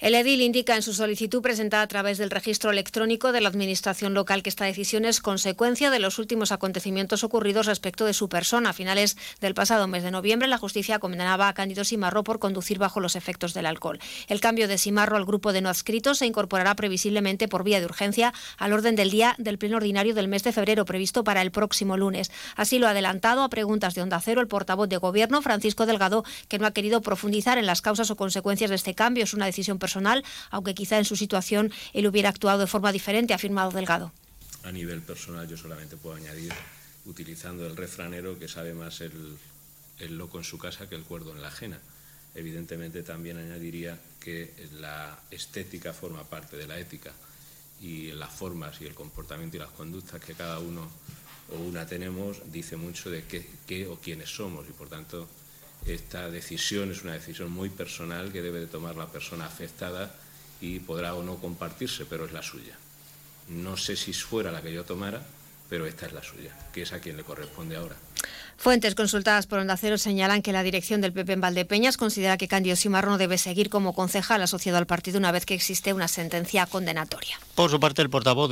El edil indica en su solicitud presentada a través del registro electrónico de la Administración local que esta decisión es consecuencia de los últimos acontecimientos ocurridos respecto de su persona. A finales del pasado mes de noviembre, la justicia condenaba a Cándido Simarro por conducir bajo los efectos del alcohol. El cambio de Simarro al grupo de no adscritos se incorporará previsiblemente por vía de urgencia al orden del día del pleno ordinario del mes de febrero, previsto para el próximo lunes. Así lo ha adelantado a preguntas de Onda Cero el portavoz de Gobierno, Francisco Delgado, que no ha querido profundizar en las causas o consecuencias de este cambio. Es una decisión personal, aunque quizá en su situación él hubiera actuado de forma diferente, ha afirmado Delgado. A nivel personal yo solamente puedo añadir, utilizando el refranero, que sabe más el, loco en su casa que el cuerdo en la ajena. Evidentemente también añadiría que la estética forma parte de la ética y las formas y el comportamiento y las conductas que cada uno o una tenemos dice mucho de qué, qué o quiénes somos y por tanto esta decisión es una decisión muy personal que debe de tomar la persona afectada y podrá o no compartirse, pero es la suya. No sé si fuera la que yo tomara, pero esta es la suya, que es a quien le corresponde ahora. Fuentes consultadas por Onda Cero señalan que la dirección del PP en Valdepeñas considera que Candido Simarro no debe seguir como concejal asociado al partido una vez que existe una sentencia condenatoria. Por su parte, el portavoz